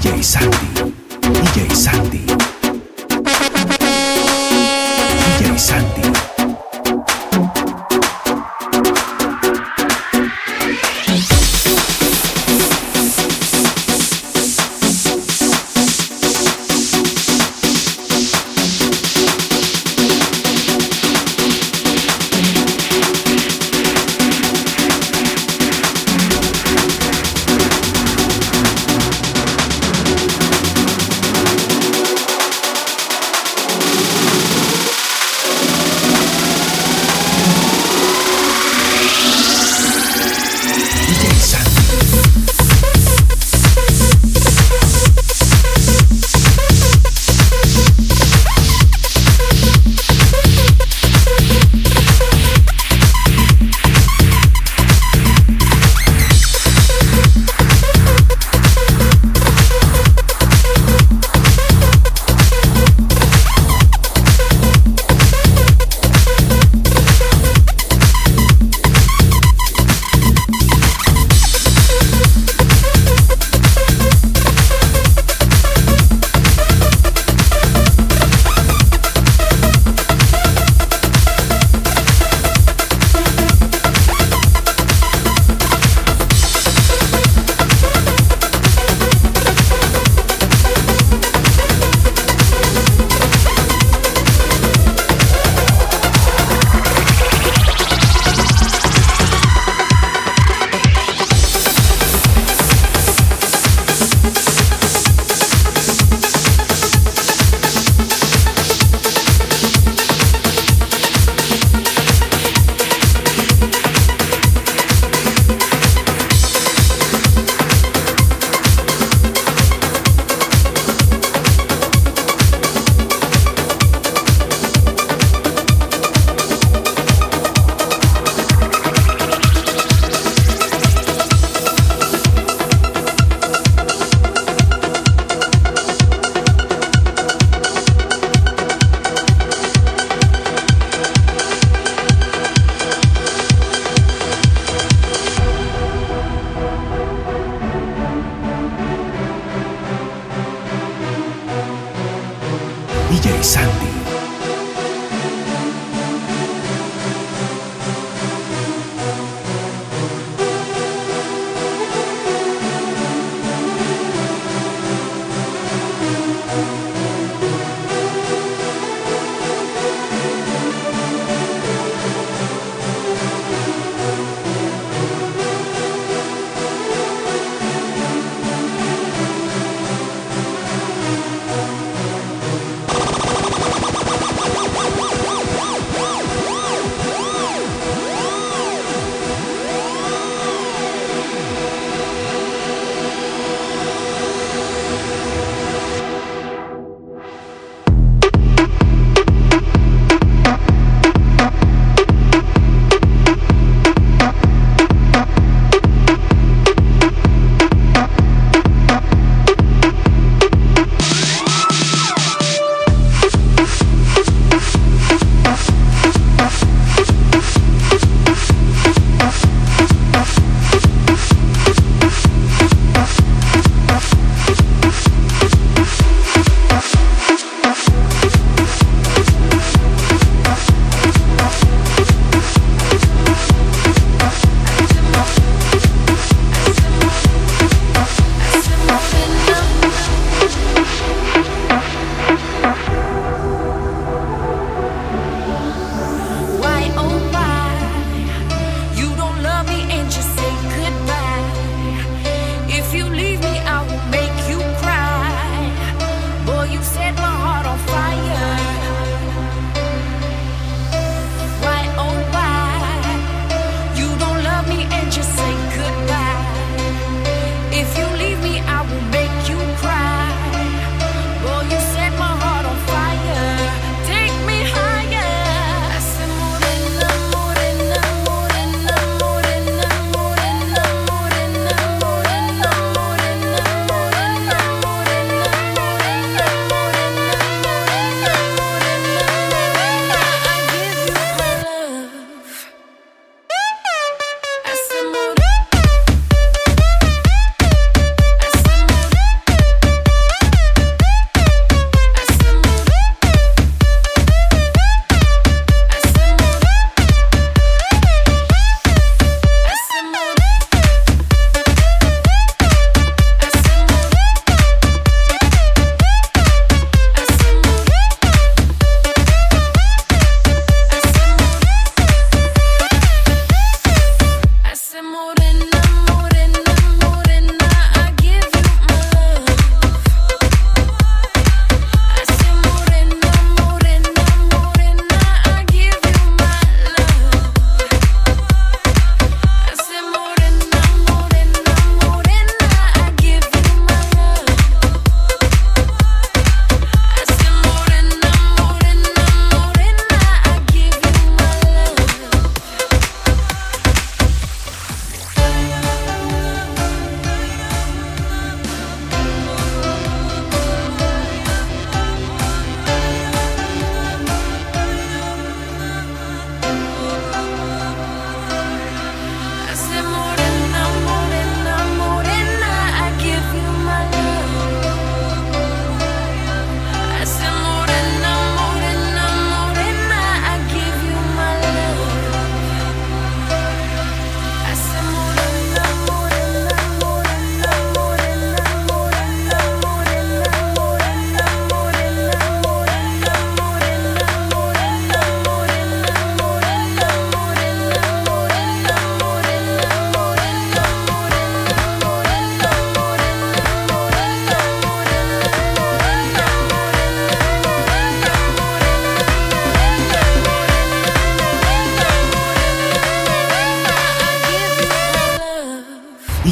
DJ Santi, DJ Santi, DJ Santi.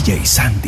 DJ Sandy.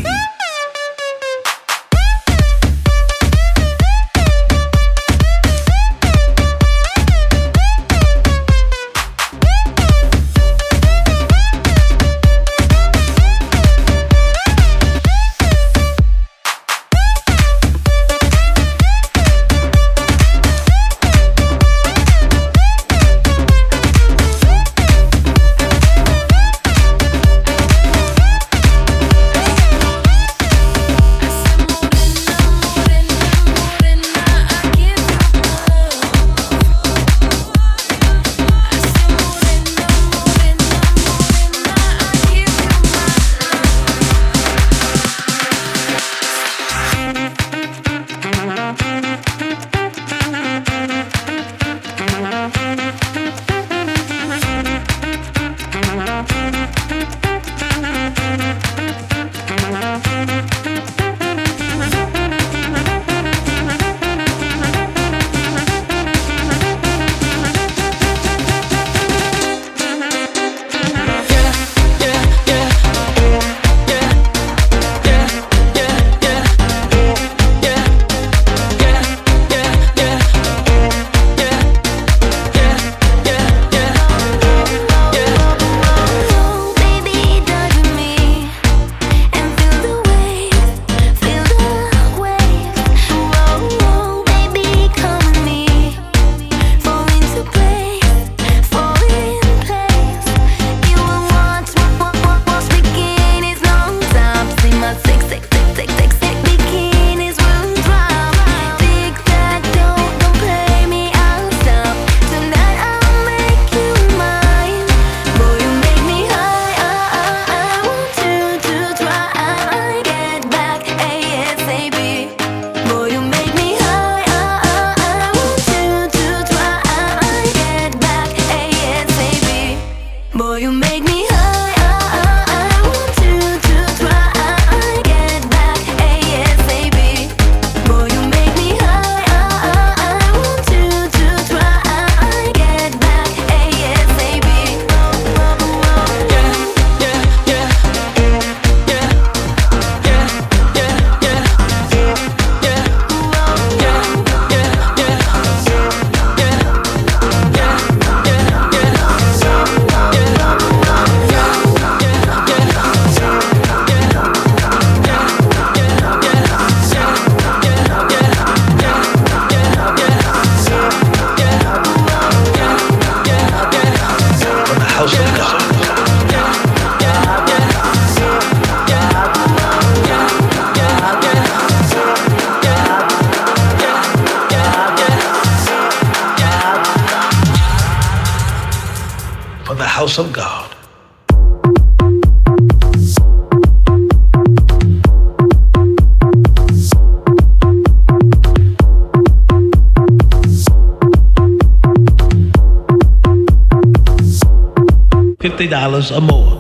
$50 or more.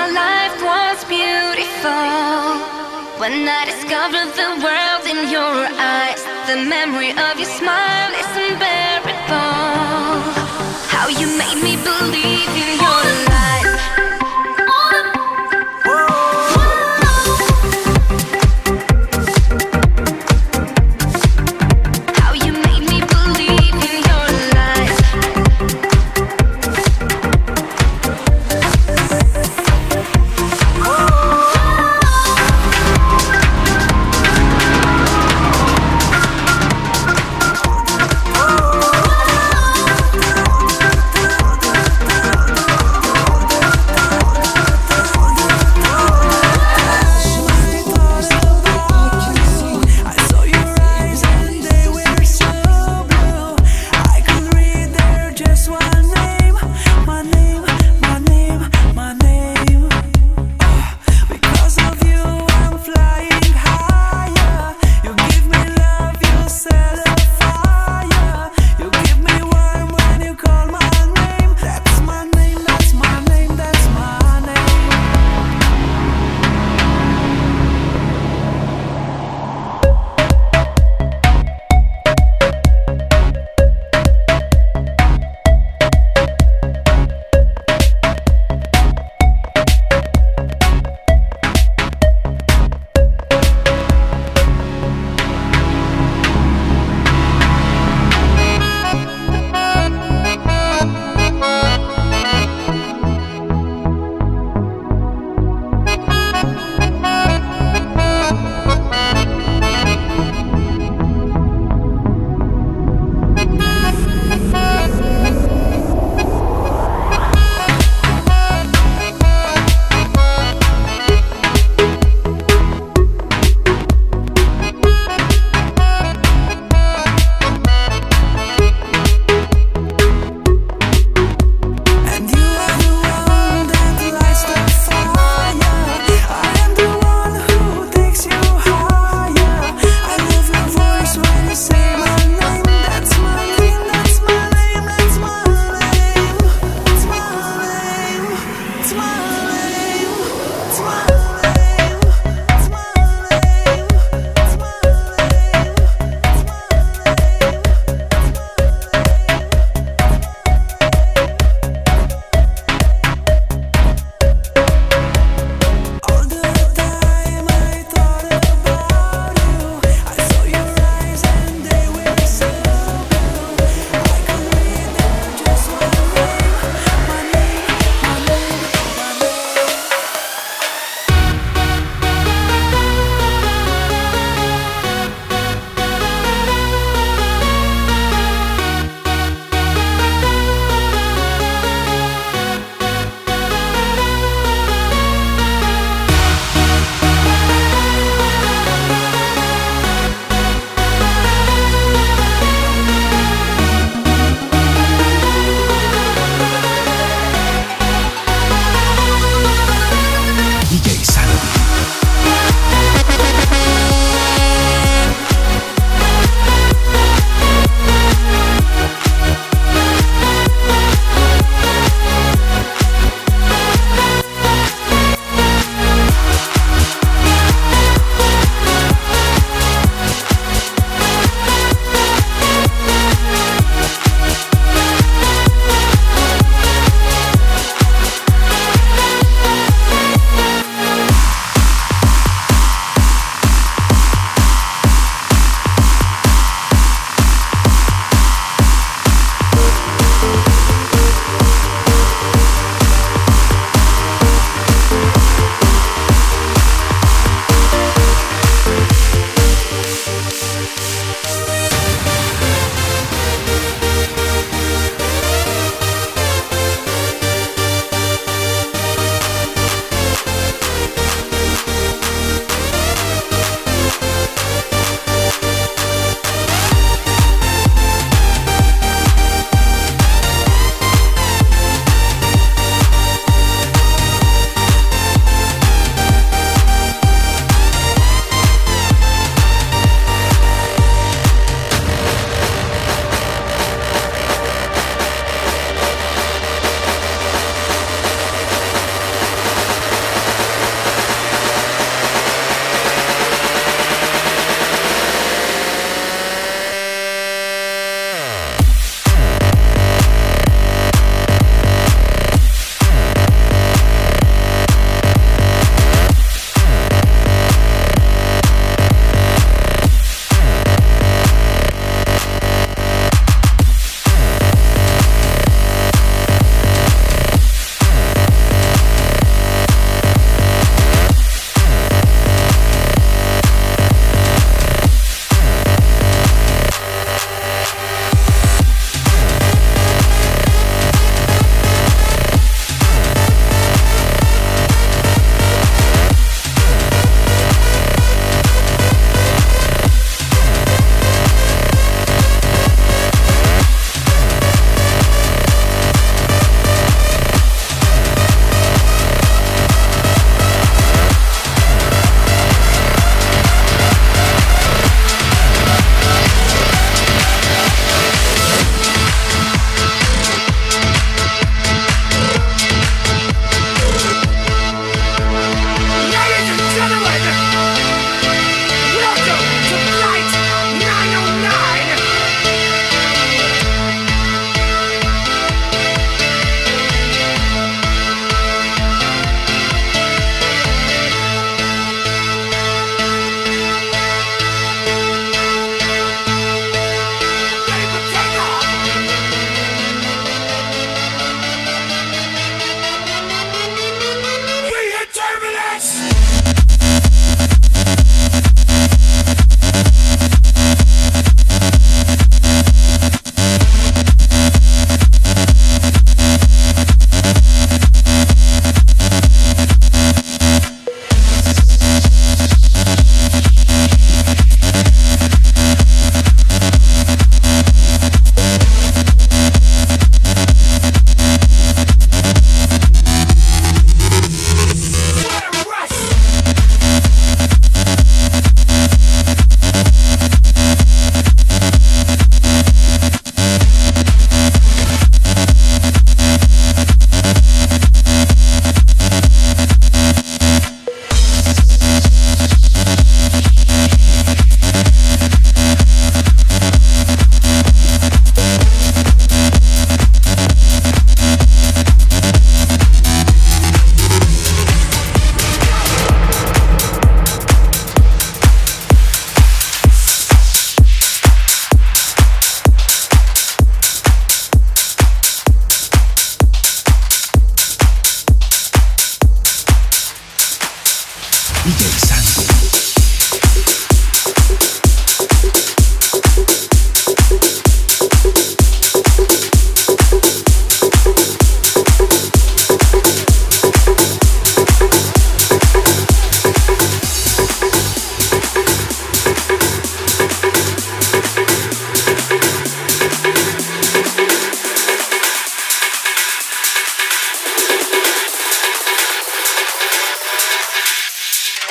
our life was beautiful. When I discovered the world in your eyes, the memory of your smile is unbearable. How you made me believe in your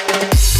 DJ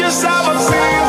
that I